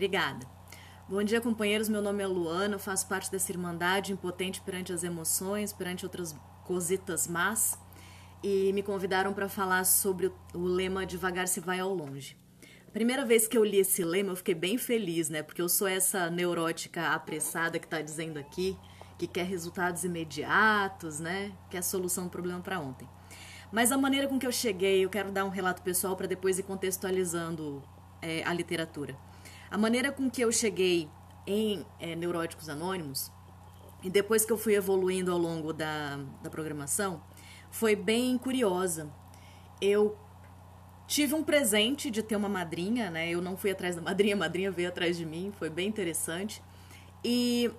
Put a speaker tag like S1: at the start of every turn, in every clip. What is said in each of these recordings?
S1: Obrigada. Bom dia, companheiros. Meu nome é Luana, eu faço parte dessa irmandade impotente perante as emoções, perante outras cositas más, e me convidaram para falar sobre o, lema Devagar se vai ao longe. Primeira vez que eu li esse lema, eu fiquei bem feliz, né? Porque eu sou essa neurótica apressada que está dizendo aqui que quer resultados imediatos, né? Que é solução do problema para ontem. Mas a maneira com que eu cheguei, eu quero dar um relato pessoal para depois ir contextualizando é, a literatura. A maneira com que eu cheguei em é, Neuróticos Anônimos, e depois que eu fui evoluindo ao longo da, da programação, foi bem curiosa. Eu tive um presente de ter uma madrinha, né? Eu não fui atrás da madrinha, a madrinha veio atrás de mim, foi bem interessante. E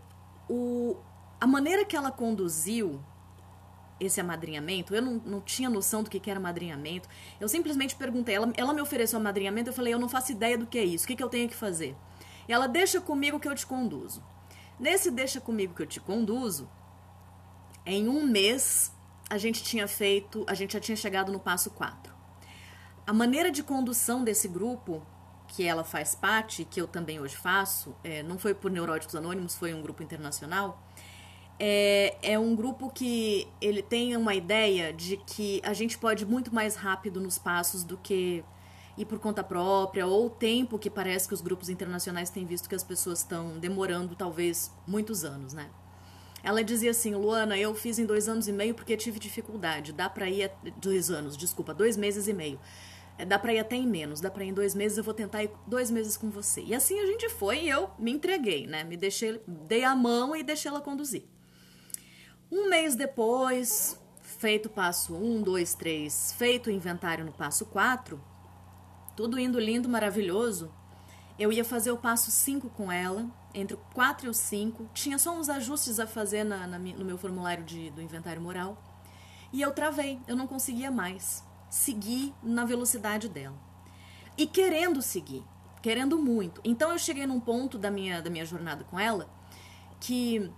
S1: o, a maneira que ela conduziu esse amadrinhamento, eu não, não tinha noção do que, que era amadrinhamento. Eu simplesmente perguntei, ela, ela me ofereceu amadrinhamento, eu falei, eu não faço ideia do que é isso, o que, que eu tenho que fazer? E ela, deixa comigo que eu te conduzo. Nesse deixa comigo que eu te conduzo, em um mês a gente tinha feito, a gente já tinha chegado no passo 4. A maneira de condução desse grupo, que ela faz parte, que eu também hoje faço, é, não foi por Neuróticos Anônimos, foi um grupo internacional, é, é um grupo que ele tem uma ideia de que a gente pode ir muito mais rápido nos passos do que ir por conta própria, ou o tempo que parece que os grupos internacionais têm visto que as pessoas estão demorando talvez muitos anos, né? Ela dizia assim, Luana, eu fiz em dois anos e meio porque tive dificuldade. Dá pra ir dois anos, desculpa, dois meses e meio. É, dá pra ir até em menos, dá pra ir em dois meses, eu vou tentar ir dois meses com você. E assim a gente foi e eu me entreguei, né? Me deixei, dei a mão e deixei ela conduzir. Um mês depois, feito o passo 1, 2, 3, feito o inventário no passo 4, tudo indo lindo, maravilhoso, eu ia fazer o passo 5 com ela, entre o 4 e o 5. Tinha só uns ajustes a fazer na, na, no meu formulário de, do inventário moral. E eu travei, eu não conseguia mais seguir na velocidade dela. E querendo seguir, querendo muito. Então eu cheguei num ponto da minha, da minha jornada com ela que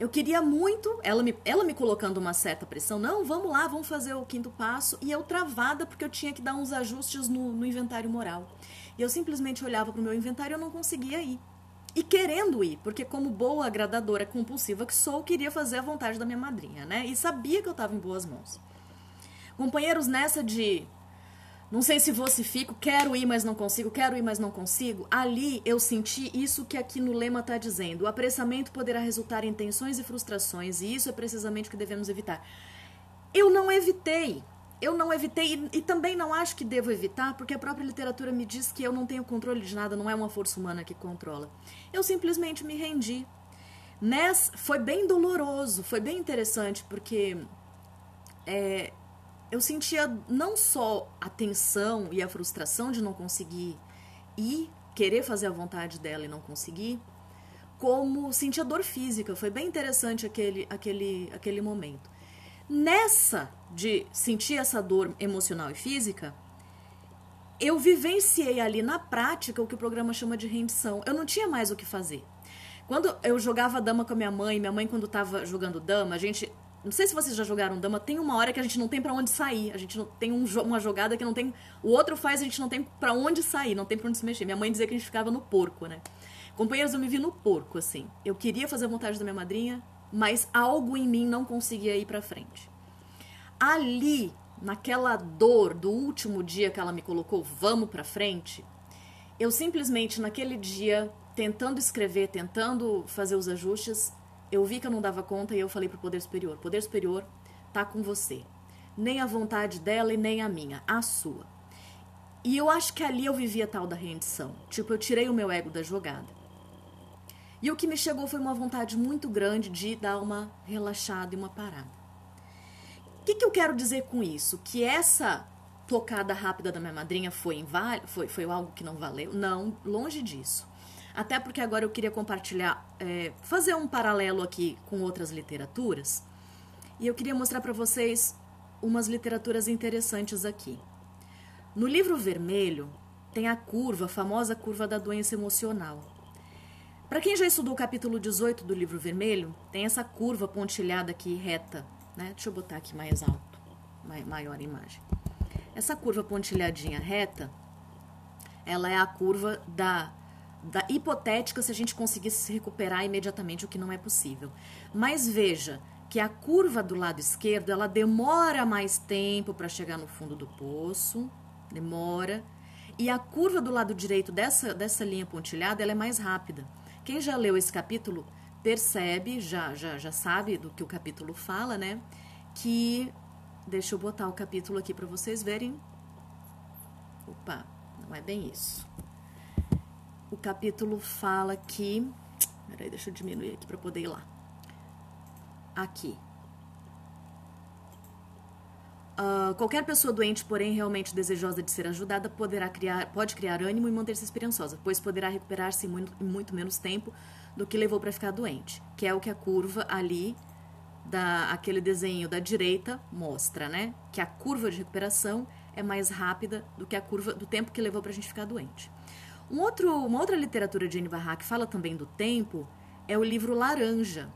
S1: eu queria muito, ela me, ela me colocando uma certa pressão, não, vamos lá, vamos fazer o quinto passo, e eu travada porque eu tinha que dar uns ajustes no, no inventário moral. E eu simplesmente olhava para o meu inventário e eu não conseguia ir. E querendo ir, porque como boa agradadora compulsiva que sou, queria fazer a vontade da minha madrinha, né? E sabia que eu estava em boas mãos. Companheiros, nessa de não sei se vou se fico, quero ir, mas não consigo, quero ir, mas não consigo. Ali eu senti isso que aqui no lema está dizendo. O apressamento poderá resultar em tensões e frustrações, e isso é precisamente o que devemos evitar. Eu não evitei. Eu não evitei e, e também não acho que devo evitar, porque a própria literatura me diz que eu não tenho controle de nada, não é uma força humana que controla. Eu simplesmente me rendi. Foi bem doloroso, foi bem interessante, porque é, eu sentia não só a tensão e a frustração de não conseguir ir, querer fazer a vontade dela e não conseguir, como sentia dor física. Foi bem interessante aquele, aquele, aquele momento. Nessa de sentir essa dor emocional e física, eu vivenciei ali na prática o que o programa chama de rendição. Eu não tinha mais o que fazer. Quando eu jogava dama com a minha mãe, minha mãe quando estava jogando dama, a gente não sei se vocês já jogaram dama, tem uma hora que a gente não tem para onde sair. A gente não tem um, uma jogada que não tem. O outro faz, a gente não tem para onde sair, não tem pra onde se mexer. Minha mãe dizia que a gente ficava no porco, né? Companheiros, eu me vi no porco, assim. Eu queria fazer a vontade da minha madrinha, mas algo em mim não conseguia ir pra frente. Ali, naquela dor do último dia que ela me colocou, vamos pra frente, eu simplesmente, naquele dia, tentando escrever, tentando fazer os ajustes, eu vi que eu não dava conta e eu falei pro poder superior: Poder superior tá com você. Nem a vontade dela e nem a minha, a sua. E eu acho que ali eu vivia tal da rendição. Tipo, eu tirei o meu ego da jogada. E o que me chegou foi uma vontade muito grande de dar uma relaxada e uma parada. O que, que eu quero dizer com isso? Que essa tocada rápida da minha madrinha foi, foi, foi algo que não valeu? Não, longe disso. Até porque agora eu queria compartilhar, é, fazer um paralelo aqui com outras literaturas. E eu queria mostrar para vocês umas literaturas interessantes aqui. No livro vermelho tem a curva, a famosa curva da doença emocional. Para quem já estudou o capítulo 18 do livro vermelho, tem essa curva pontilhada aqui reta. Né? Deixa eu botar aqui mais alto, maior imagem. Essa curva pontilhadinha reta, ela é a curva da da hipotética se a gente conseguisse se recuperar imediatamente, o que não é possível. Mas veja que a curva do lado esquerdo, ela demora mais tempo para chegar no fundo do poço, demora. E a curva do lado direito dessa, dessa linha pontilhada, ela é mais rápida. Quem já leu esse capítulo percebe, já, já, já sabe do que o capítulo fala, né? Que. Deixa eu botar o capítulo aqui para vocês verem. Opa, não é bem isso. Capítulo fala que. Peraí, deixa eu diminuir aqui para poder ir lá. Aqui. Uh, qualquer pessoa doente, porém realmente desejosa de ser ajudada, poderá criar, pode criar ânimo e manter-se esperançosa, pois poderá recuperar-se em muito, muito menos tempo do que levou para ficar doente, que é o que a curva ali da aquele desenho da direita mostra, né? Que a curva de recuperação é mais rápida do que a curva do tempo que levou para a gente ficar doente. Um outro, uma outra literatura de Anne Barra que fala também do tempo é o livro Laranja,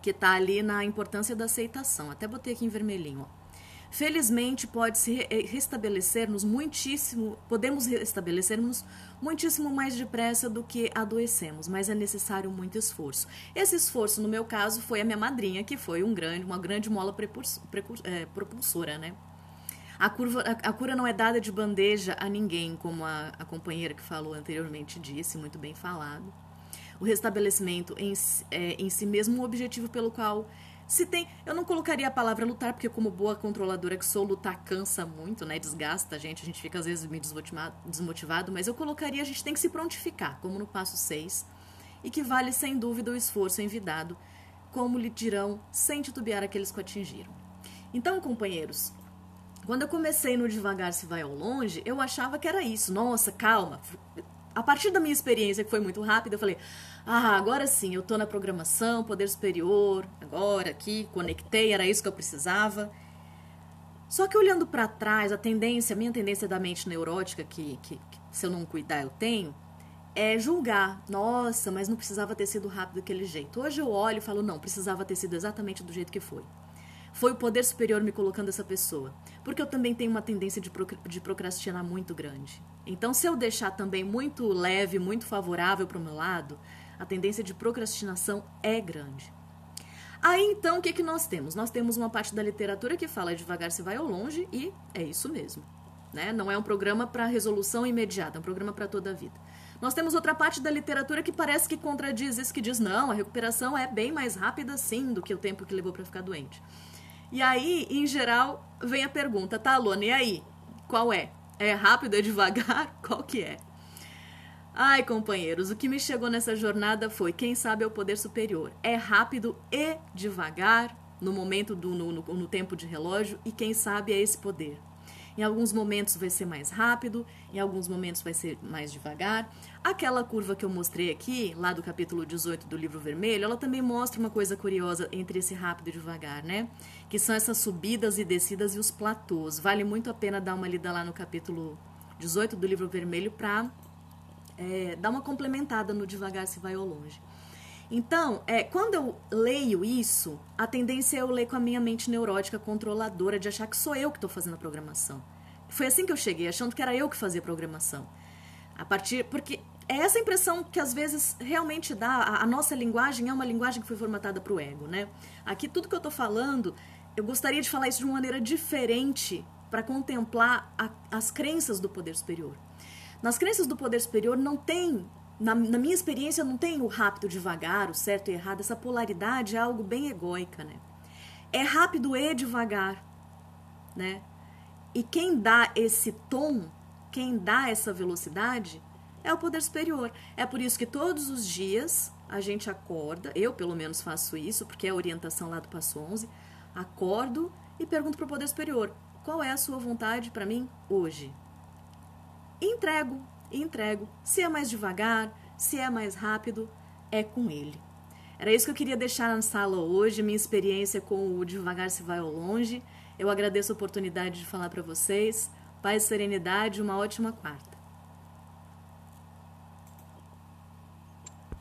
S1: que está ali na importância da aceitação. Até botei aqui em vermelhinho. Ó. Felizmente pode se restabelecermos muitíssimo, podemos restabelecermos muitíssimo mais depressa do que adoecemos, mas é necessário muito esforço. Esse esforço, no meu caso, foi a minha madrinha, que foi um grande, uma grande mola é, propulsora, né? A, curva, a, a, cura não é dada de bandeja a ninguém, como a, a companheira que falou anteriormente disse, muito bem falado. O restabelecimento em, é, em si mesmo um objetivo pelo qual se tem, eu não colocaria a palavra lutar, porque como boa controladora que sou, lutar cansa muito, né? Desgasta a gente, a gente fica às vezes meio desmotivado, mas eu colocaria a gente tem que se prontificar, como no passo 6, e que vale sem dúvida o esforço envidado, como lhe dirão, sem titubear aqueles que o atingiram. Então, companheiros, quando eu comecei no Devagar Se Vai ao Longe, eu achava que era isso. Nossa, calma. A partir da minha experiência, que foi muito rápida, eu falei: ah, agora sim, eu tô na programação, poder superior, agora aqui, conectei, era isso que eu precisava. Só que olhando para trás, a tendência, a minha tendência da mente neurótica, que, que, que, se eu não cuidar eu tenho, é julgar. Nossa, mas não precisava ter sido rápido daquele jeito. Hoje eu olho e falo, não, precisava ter sido exatamente do jeito que foi. Foi o poder superior me colocando essa pessoa. Porque eu também tenho uma tendência de, procrastinar muito grande. Então, se eu deixar também muito leve, muito favorável para o meu lado, a tendência de procrastinação é grande. Aí então o que, que nós temos? Nós temos uma parte da literatura que fala devagar se vai ao longe e é isso mesmo. Né? Não é um programa para resolução imediata, é um programa para toda a vida. Nós temos outra parte da literatura que parece que contradiz isso, que diz não, a recuperação é bem mais rápida sim do que o tempo que levou para ficar doente. E aí, em geral, vem a pergunta, tá, Lona, e aí? Qual é? É rápido, é devagar? Qual que é? Ai, companheiros, o que me chegou nessa jornada foi: quem sabe é o poder superior. É rápido e devagar no momento do no, no, no tempo de relógio e quem sabe é esse poder. Em alguns momentos vai ser mais rápido, em alguns momentos vai ser mais devagar. Aquela curva que eu mostrei aqui, lá do capítulo 18 do livro vermelho, ela também mostra uma coisa curiosa entre esse rápido e devagar, né? Que são essas subidas e descidas e os platôs. Vale muito a pena dar uma lida lá no capítulo 18 do livro vermelho para é, dar uma complementada no devagar se vai ao longe. Então, é, quando eu leio isso, a tendência é eu ler com a minha mente neurótica controladora de achar que sou eu que estou fazendo a programação. Foi assim que eu cheguei, achando que era eu que fazia programação. A partir. Porque é essa impressão que às vezes realmente dá. A, a nossa linguagem é uma linguagem que foi formatada para o ego, né? Aqui tudo que eu estou falando, eu gostaria de falar isso de uma maneira diferente para contemplar a, as crenças do poder superior. Nas crenças do poder superior não tem, na, na, minha experiência, não tem o rápido devagar, o certo e errado. Essa polaridade é algo bem egóica, né? É rápido e devagar, né? E quem dá esse tom, quem dá essa velocidade, é o poder superior. É por isso que todos os dias a gente acorda, eu pelo menos faço isso, porque é a orientação lá do passo 11, acordo e pergunto para o poder superior: qual é a sua vontade para mim hoje? entrego, entrego. Se é mais devagar, se é mais rápido, é com ele. Era isso que eu queria deixar na sala hoje, minha experiência com o Devagar se vai ao longe. Eu agradeço a oportunidade de falar para vocês. Paz e serenidade, uma ótima quarta.